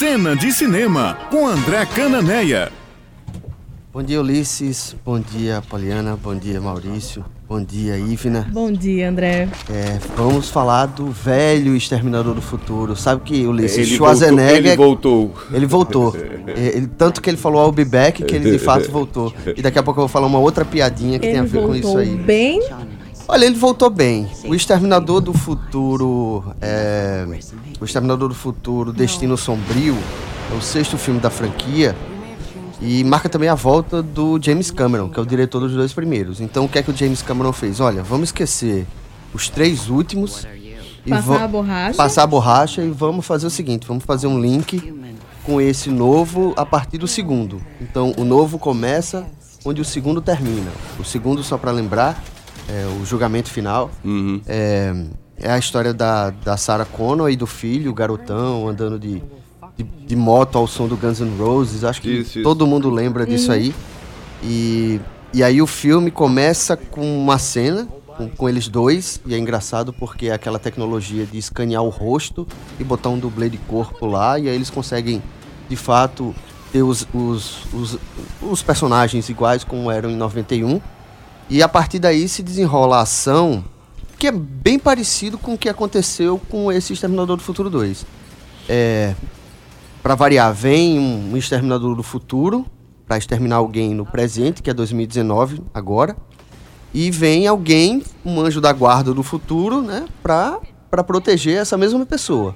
Cena de Cinema, com André Cananeia. Bom dia, Ulisses. Bom dia, Poliana. Bom dia, Maurício. Bom dia, Ivna. Bom dia, André. É, vamos falar do velho Exterminador do Futuro. Sabe que Ulisses Ele Schwarzenegger. voltou. Ele voltou. É, ele- tanto que ele falou I'll be back, que ele de fato voltou. E daqui a pouco eu vou falar uma outra piadinha que tem a Ele ver com isso voltou aí. bem. Olha, ele voltou bem. O Exterminador do Futuro. É, o Exterminador do Futuro Destino Sombrio é o sexto filme da franquia. E marca também a volta do James Cameron, que é o diretor dos dois primeiros. Então o que é que o James Cameron fez? Olha, vamos esquecer os três últimos. e Passar a borracha. Passar a borracha e vamos fazer o seguinte: vamos fazer um link com esse novo a partir do segundo. Então o novo começa onde o segundo termina. O segundo, só para lembrar, é o julgamento final. Uhum. É, é a história da, da Sarah Connor e do filho, o garotão, andando de, de, de moto ao som do Guns N' Roses. Acho que Isso, isso. todo mundo lembra disso aí. E, e aí o filme começa com uma cena com, com eles dois. E é engraçado porque é aquela tecnologia de escanear o rosto e botar um dublê de corpo lá. E aí eles conseguem, de fato, ter os, os, os, os personagens iguais como eram em 91. E a partir daí se desenrola a ação, que é bem parecido com o que aconteceu com esse Exterminador do Futuro 2. É, para variar, vem um, Exterminador do Futuro para exterminar alguém no presente, que é 2019 agora, e vem alguém, um anjo da guarda do futuro, né, para para proteger essa mesma pessoa.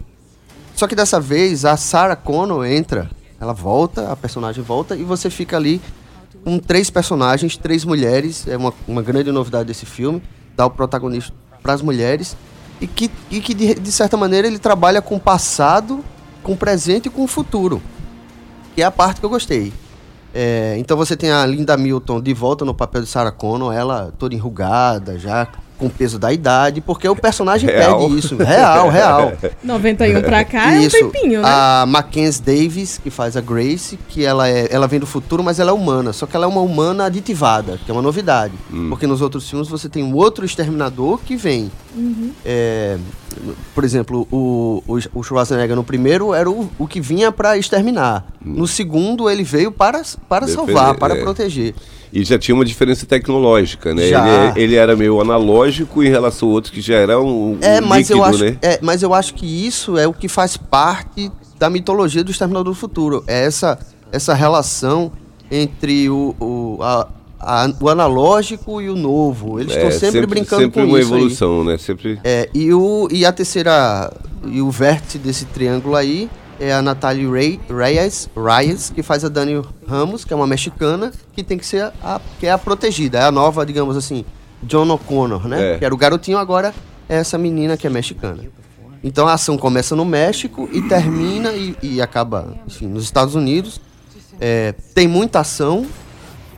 Só que dessa vez a Sarah Connor entra, ela volta, a personagem volta e você fica ali com três personagens, três mulheres, é uma, uma grande novidade desse filme, dá o protagonista para as mulheres e que, e que de, de certa maneira ele trabalha com o passado, com o presente e com o futuro, que é a parte que eu gostei. É, então você tem a Linda Milton de volta no papel de Sarah Connor, ela toda enrugada, já com o peso da idade, porque o personagem Real. pede isso. Real, real. 91 pra cá é um Isso. tempinho, né? A Mackenzie Davis, que faz a Grace, que ela, é, ela vem do futuro, mas ela é humana. Só que ela é uma humana aditivada, que é uma novidade. Porque nos outros filmes você tem um outro exterminador que vem. É, por exemplo, o, o, o Schwarzenegger no primeiro era o, o que vinha para exterminar. No segundo, ele veio para, para Defender, salvar, para é. proteger. E já tinha uma diferença tecnológica, né? Ele, ele era meio analógico em relação ao outro que já era um, um É, mas líquido, eu acho, né? é, mas eu acho que isso é o que faz parte da mitologia do Exterminador do Futuro. É essa, essa relação entre o, o, a- a- o analógico e o novo. Eles estão É, sempre, brincando sempre com uma isso. aí. evolução, né? Sempre. É, e, o, e a terceira. E o vértice desse triângulo aí é a Natalie Rey, Reyes, Reyes, que faz a Dani Ramos, que é uma mexicana, que tem que ser a, que é a protegida. É a nova, digamos assim, John O'Connor, né? É. Que era o garotinho, agora é essa menina que é mexicana. Então a ação começa no México e termina e, e acaba, enfim, nos Estados Unidos. É, tem muita ação,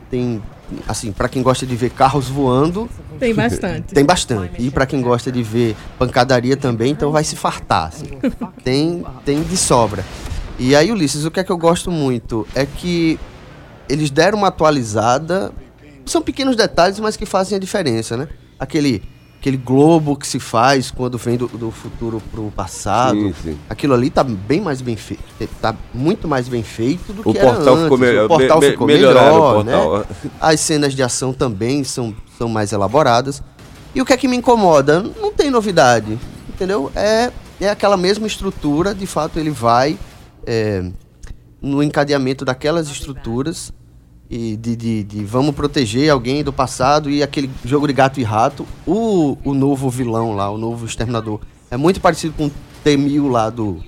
tem, assim, para quem gosta de ver carros voando, Tem bastante. tem bastante. E pra quem gosta de ver pancadaria também, então vai se fartar. assim. Tem, tem de sobra. E aí, Ulisses, o que é que eu gosto muito é que eles deram uma atualizada. São pequenos detalhes, mas que fazem a diferença, né? Aquele, aquele globo que se faz quando vem do, do futuro pro passado. Sim, sim. Aquilo ali tá bem mais bem feito. Tá muito mais bem feito do O que era portal antes. ficou melhor. O portal me- ficou melhor, o portal. né? As cenas de ação também são, são mais elaboradas. E o que é que me incomoda? Não tem novidade, entendeu? É, é aquela mesma estrutura, de fato ele vai é, no encadeamento daquelas estruturas e de, de, de vamos proteger alguém do passado e aquele jogo de gato e rato. O, o novo vilão lá, o novo exterminador, é muito parecido com o T-1000 lá do,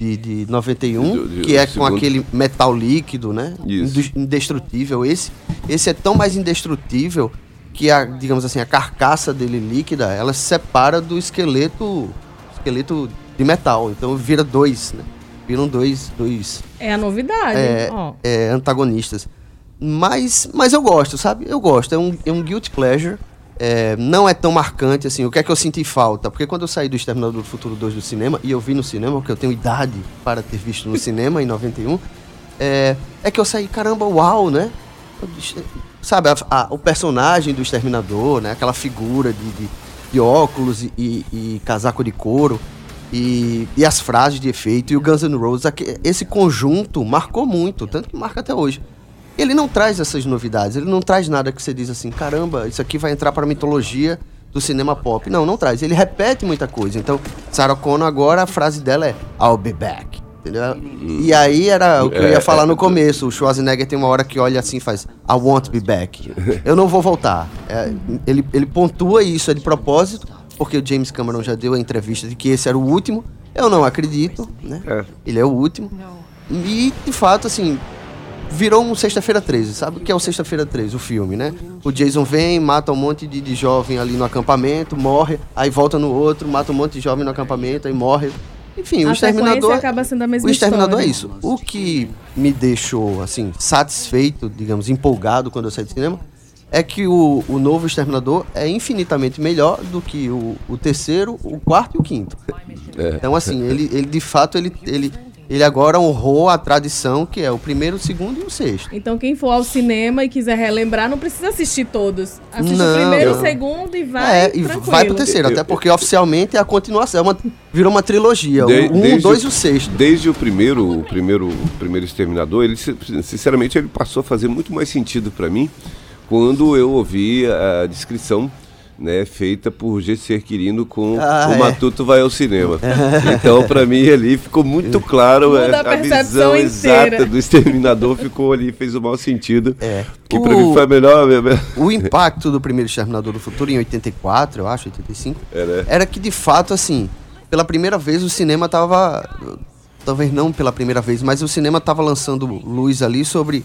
de, de 91, Do- do- que é do com segundo. aquele metal líquido, né? Isso. Indes- Indestrutível. Esse, esse é tão mais indestrutível que a, digamos assim, a carcaça dele líquida, ela se separa do esqueleto, esqueleto de metal. Então vira dois, né? Viram dois, dois É a novidade. é, ó. é, antagonistas. Mas, mas eu gosto, sabe? Eu gosto. É um, é um guilty pleasure. É, não é tão marcante assim. O que é que eu senti falta? Porque quando eu saí do Exterminador do Futuro 2 do cinema, e eu vi no cinema, porque eu tenho idade para ter visto no cinema em 91, é, é que eu saí, caramba, uau, né? Sabe, a- a- o personagem do Exterminador, né? Aquela figura de, de, de óculos e, e- e casaco de couro. E, e as frases de efeito e o Guns N' Roses, esse conjunto marcou muito, tanto que marca até hoje. Ele não traz essas novidades, ele não traz nada que você diz assim, caramba, isso aqui vai entrar para a mitologia do cinema pop. Não, não traz. Ele repete muita coisa. Então, Sarah Connor agora a frase dela é I'll be back. Entendeu? E aí era o que eu ia falar no começo. O Schwarzenegger tem uma hora que olha assim e faz I won't be back. Eu não vou voltar. É, ele, ele pontua isso é de propósito, porque o James Cameron já deu a entrevista de que esse era o último. Eu não acredito, né? É. Ele é o último. E, de fato, assim, virou um Sexta-feira 13. Sabe o que é o Sexta-feira 13? O filme, né? O Jason vem, mata um monte de, de jovem ali no acampamento, morre, aí volta no outro, mata um monte de jovem no acampamento, aí morre. Enfim, o a Exterminador... sequência acaba sendo a mesma O Exterminador história. é isso. O que me deixou, assim, satisfeito, digamos, empolgado quando eu saí do cinema, é que o, o novo Exterminador é infinitamente melhor do que o, o terceiro, o quarto e o quinto. É. Então, assim, ele, ele de fato, ele, ele, ele agora honrou a tradição que é o primeiro, o segundo e o sexto. Então quem for ao cinema e quiser relembrar, não precisa assistir todos. Assiste Não, o primeiro, não. o segundo e vai é, e tranquilo. vai pro terceiro, até porque oficialmente é a continuação, é uma, virou uma trilogia, De- o um, o desde dois e o sexto. Desde o primeiro, o primeiro, o primeiro Exterminador, ele si- sinceramente ele passou a fazer muito mais sentido para mim quando eu ouvi a descrição né, feita por G.C. Quirino com Ah, o é. Matuto vai ao cinema. Então, para mim ali ficou muito claro Muda a, visão inteira. exata do Exterminador ficou ali, fez o maior sentido. É. Que O- para mim foi a melhor. O impacto do primeiro Exterminador do Futuro, em 84, eu acho, 85, É, né? era que de fato, assim, pela primeira vez o cinema tava. Talvez não pela primeira vez, mas o cinema tava lançando luz ali sobre.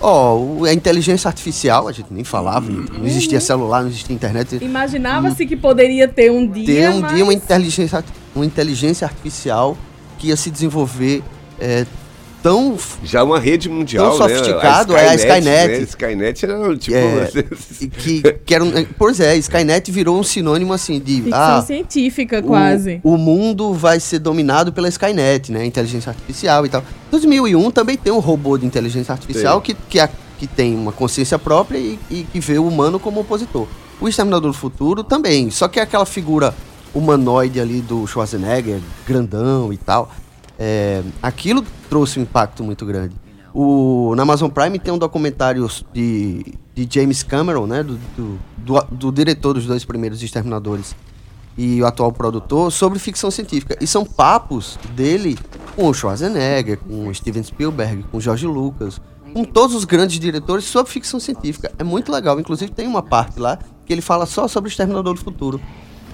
Ó, o- a inteligência artificial, a gente nem falava, não existia celular, não existia internet. Imaginava-se que poderia ter um dia, Ter um mas... dia uma inteligência, uma inteligência artificial que ia se desenvolver é, tão. Já uma rede mundial, Tão né? sofisticado, é a Skynet. Né? Skynet era tipo... É, que, que era um, é, pois é, Skynet virou um sinônimo assim de. Ficção ah, científica, o- quase. O, mundo vai ser dominado pela Skynet, né? Inteligência artificial e tal. 2001 também tem um robô de inteligência artificial que, que, a- que tem uma consciência própria e, e que vê o humano como opositor. O Exterminador do Futuro também, só que é aquela figura humanoide ali do Schwarzenegger, grandão e tal. É, aquilo trouxe um impacto muito grande. O, na Amazon Prime tem um documentário de, de James Cameron, né? Do, do, do, do diretor dos dois primeiros Exterminadores e o atual produtor sobre ficção científica. E são papos dele com o Schwarzenegger, com o Steven Spielberg, com o George Lucas, com todos os grandes diretores sobre ficção científica. É muito legal. Inclusive tem uma parte lá que ele fala só sobre o Exterminador do Futuro.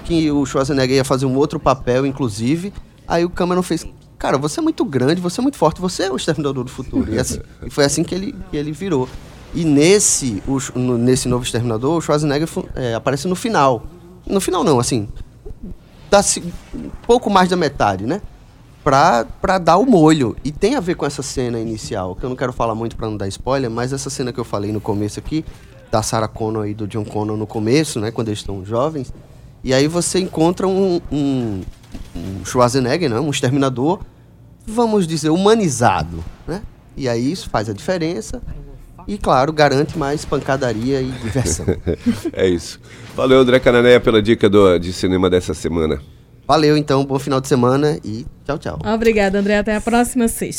Que o Schwarzenegger ia fazer um outro papel, inclusive. Aí o Cameron fez. Cara, você é muito grande, você é muito forte, você é o Exterminador do Futuro. E, assim- e foi assim que ele, que ele virou. E nesse, o no- nesse novo Exterminador, o Schwarzenegger é, aparece no final. No final não, assim, dá um pouco mais da metade, né? Pra, pra dar o molho. E tem a ver com essa cena inicial, que eu não quero falar muito pra não dar spoiler, mas essa cena que eu falei no começo aqui, da Sarah Connor e do John Connor no começo, né? Quando eles estão jovens. E aí você encontra um, um, um Schwarzenegger, né? Um exterminador, vamos dizer, humanizado, né? E aí isso faz a diferença. E, claro, garante mais pancadaria e diversão. É isso. Valeu, André Cananéia, pela dica do, de cinema dessa semana. Valeu, então. Bom final de semana e tchau, tchau. Obrigada, André. Até a próxima sexta.